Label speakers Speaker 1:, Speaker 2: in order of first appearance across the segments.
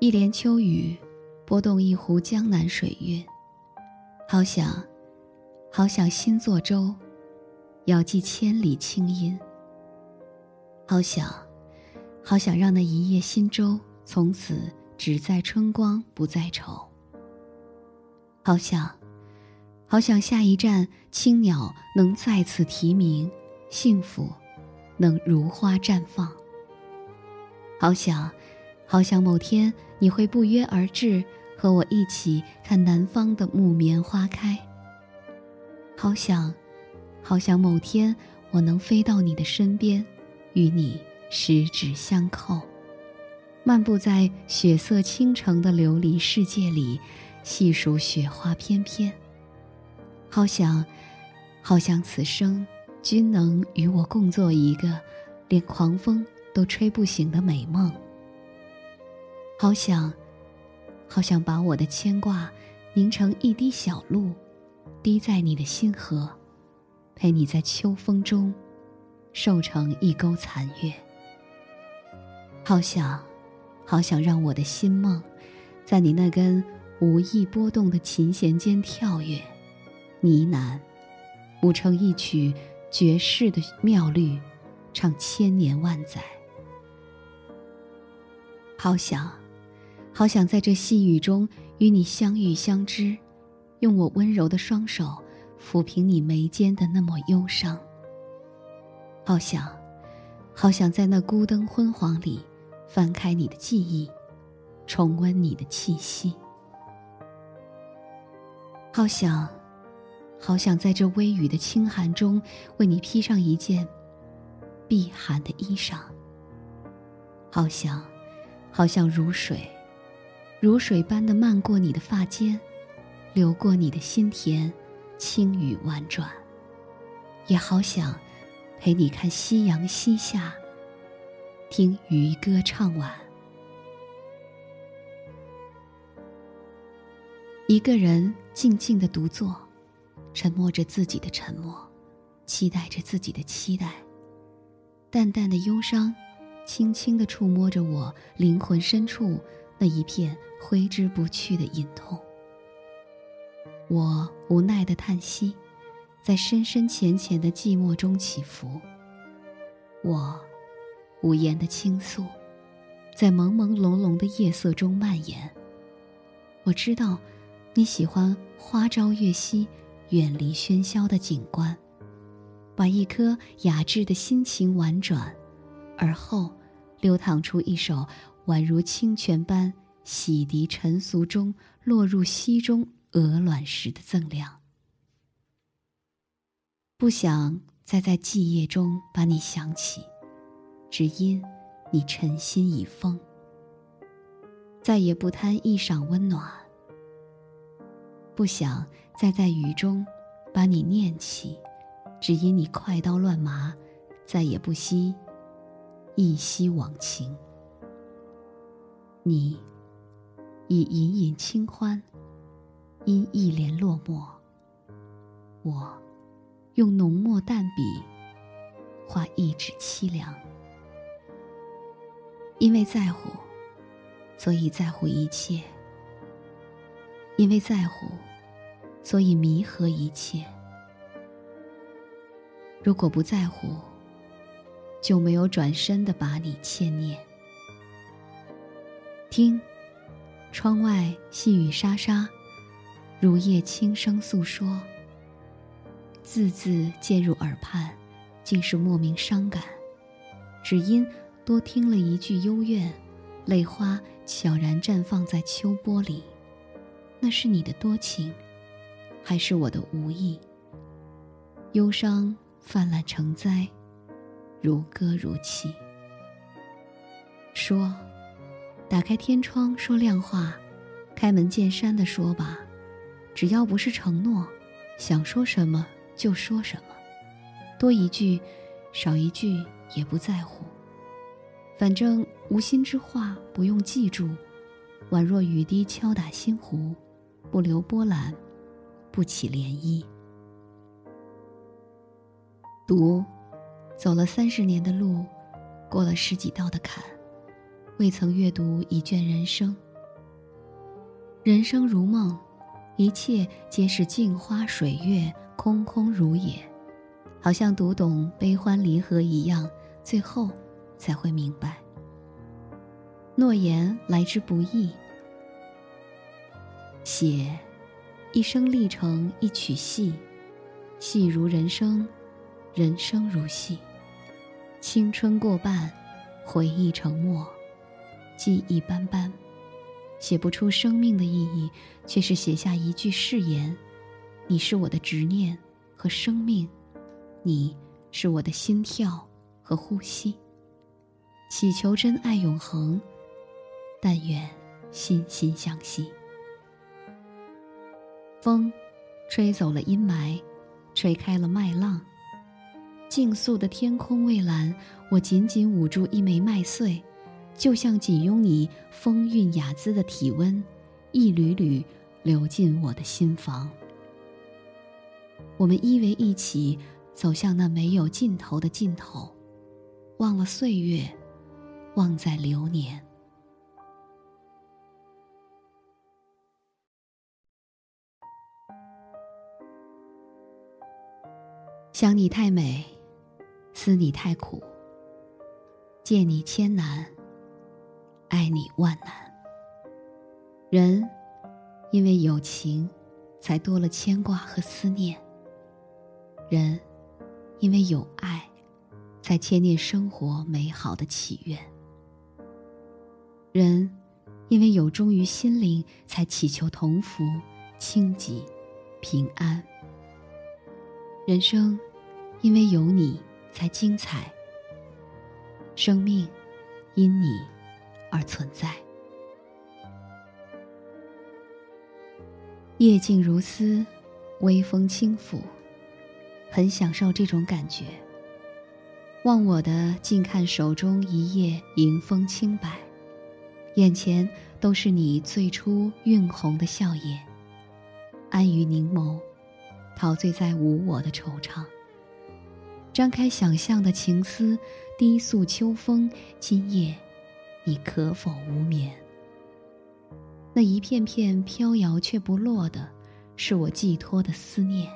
Speaker 1: 一帘秋雨，拨动一湖江南水韵。好想，好想新作舟，遥寄千里清音。好想，好想让那一叶新舟从此只在春光，不再愁。好想，好想下一站青鸟能再次啼鸣，幸福能如花绽放。好想。好想某天你会不约而至，和我一起看南方的木棉花开。好想，好想某天我能飞到你的身边，与你十指相扣，漫步在血色倾城的琉璃世界里，细数雪花翩翩。好想，好想此生均能与我共做一个连狂风都吹不醒的美梦。好想，好想把我的牵挂凝成一滴小露，滴在你的心河，陪你在秋风中瘦成一钩残月。好想，好想让我的心梦，在你那根无意波动的琴弦间跳跃，呢喃，舞成一曲绝世的妙律，唱千年万载。好想。好想在这细雨中与你相遇相知，用我温柔的双手抚平你眉间的那抹忧伤。好想，好想在那孤灯昏黄里翻开你的记忆，重温你的气息。好想，好想在这微雨的清寒中为你披上一件避寒的衣裳。好想，好想如水。如水般的漫过你的发间，流过你的心田，轻语婉转。也好想陪你看夕阳西下，听渔歌唱晚。一个人静静的独坐，沉默着自己的沉默，期待着自己的期待。淡淡的忧伤，轻轻的触摸着我灵魂深处。那一片挥之不去的隐痛，我无奈的叹息，在深深浅浅的寂寞中起伏。我无言的倾诉，在朦朦胧胧的夜色中蔓延。我知道，你喜欢花朝月夕，远离喧嚣的景观，把一颗雅致的心情婉转，而后流淌出一首。宛如清泉般洗涤尘俗中落入溪中鹅卵石的锃亮，不想再在寂夜中把你想起，只因你尘心已封。再也不贪一晌温暖，不想再在雨中把你念起，只因你快刀乱麻，再也不惜一夕往情。你，以隐隐清欢，因一帘落寞。我，用浓墨淡笔，画一纸凄凉。因为在乎，所以在乎一切；因为在乎，所以弥合一切。如果不在乎，就没有转身的把你牵念。听，窗外细雨沙沙，如夜轻声诉说。字字渐入耳畔，竟是莫名伤感。只因多听了一句幽怨，泪花悄然绽放在秋波里。那是你的多情，还是我的无意？忧伤泛滥成灾，如歌如泣。说。打开天窗说亮话，开门见山的说吧，只要不是承诺，想说什么就说什么，多一句，少一句也不在乎。反正无心之话不用记住，宛若雨滴敲打心湖，不留波澜，不起涟漪。读，走了三十年的路，过了十几道的坎。未曾阅读一卷人生，人生如梦，一切皆是镜花水月，空空如也。好像读懂悲欢离合一样，最后才会明白。诺言来之不易，写一生历程一曲戏，戏如人生，人生如戏。青春过半，回忆成墨，记忆斑斑，写不出生命的意义，却是写下一句誓言：你是我的执念和生命，你是我的心跳和呼吸。祈求真爱永恒，但愿心心相惜。风，吹走了阴霾，吹开了麦浪。静肃的天空蔚蓝，我紧紧捂住一枚麦穗，就像紧拥你风韵雅姿的体温，一缕缕流进我的心房。我们依偎一起，走向那没有尽头的尽头，忘了岁月，忘在流年。想你太美。思你太苦，见你千难，爱你万难。人因为有情，才多了牵挂和思念；人因为有爱，才牵念生活美好的祈愿；人因为有忠于心灵，才祈求同福、清吉、平安。人生因为有你。才精彩。生命因你而存在。夜静如丝，微风轻拂，很享受这种感觉。忘我的静看手中一叶迎风轻摆，眼前都是你最初晕红的笑靥，安于凝眸，陶醉在无我的惆怅。张开想象的情思，低诉秋风。今夜，你可否无眠？那一片片飘摇却不落的，是我寄托的思念。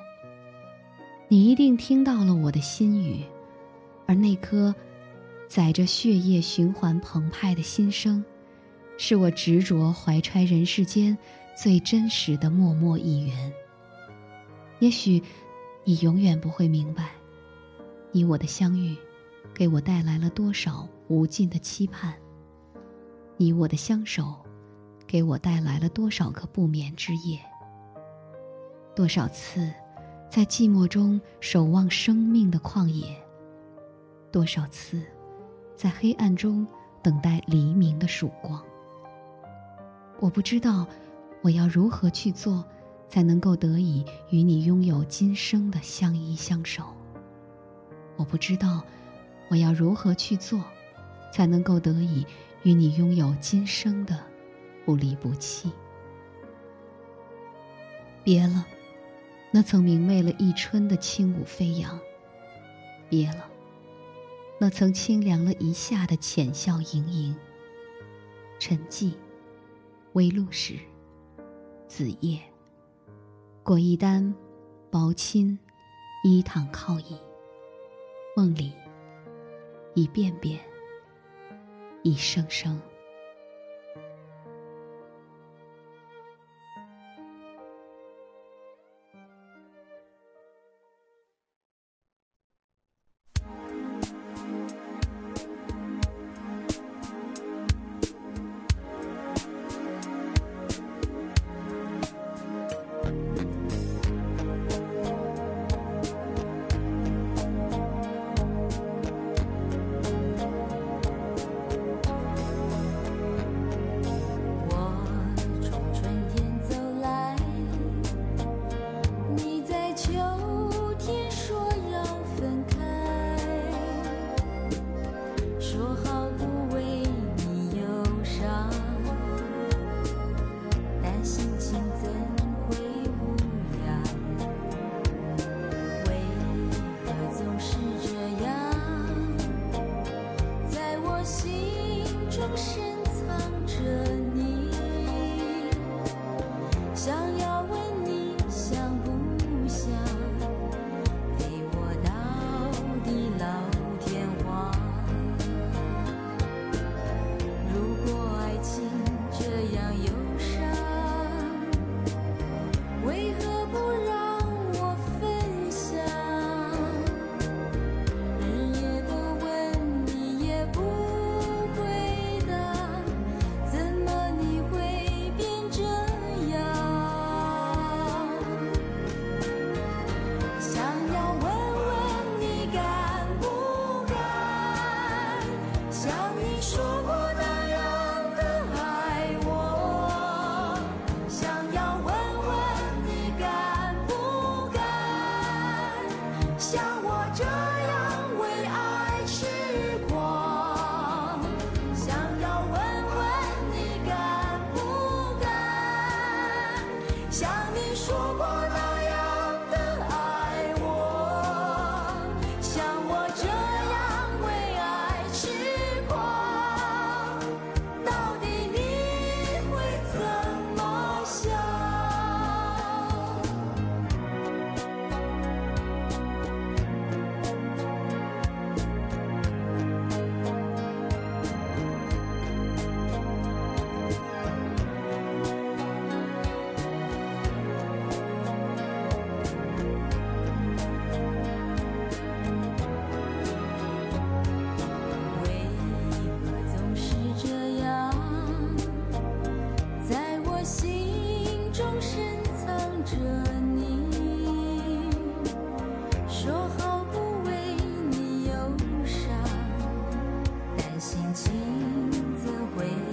Speaker 1: 你一定听到了我的心语，而那颗载着血液循环澎湃的心声，是我执着怀揣人世间最真实的默默一缘。也许，你永远不会明白。你我的相遇，给我带来了多少无尽的期盼？你我的相守，给我带来了多少个不眠之夜？多少次，在寂寞中守望生命的旷野？多少次，在黑暗中等待黎明的曙光？我不知道，我要如何去做，才能够得以与你拥有今生的相依相守？我不知道，我要如何去做，才能够得以与你拥有今生的不离不弃。别了，那曾明媚了一春的轻舞飞扬；别了，那曾清凉了一夏的浅笑盈盈。沉寂，微露时，子夜，裹一单，薄衾，依躺靠椅。梦里，一遍遍，一声声。
Speaker 2: 你说过情怎会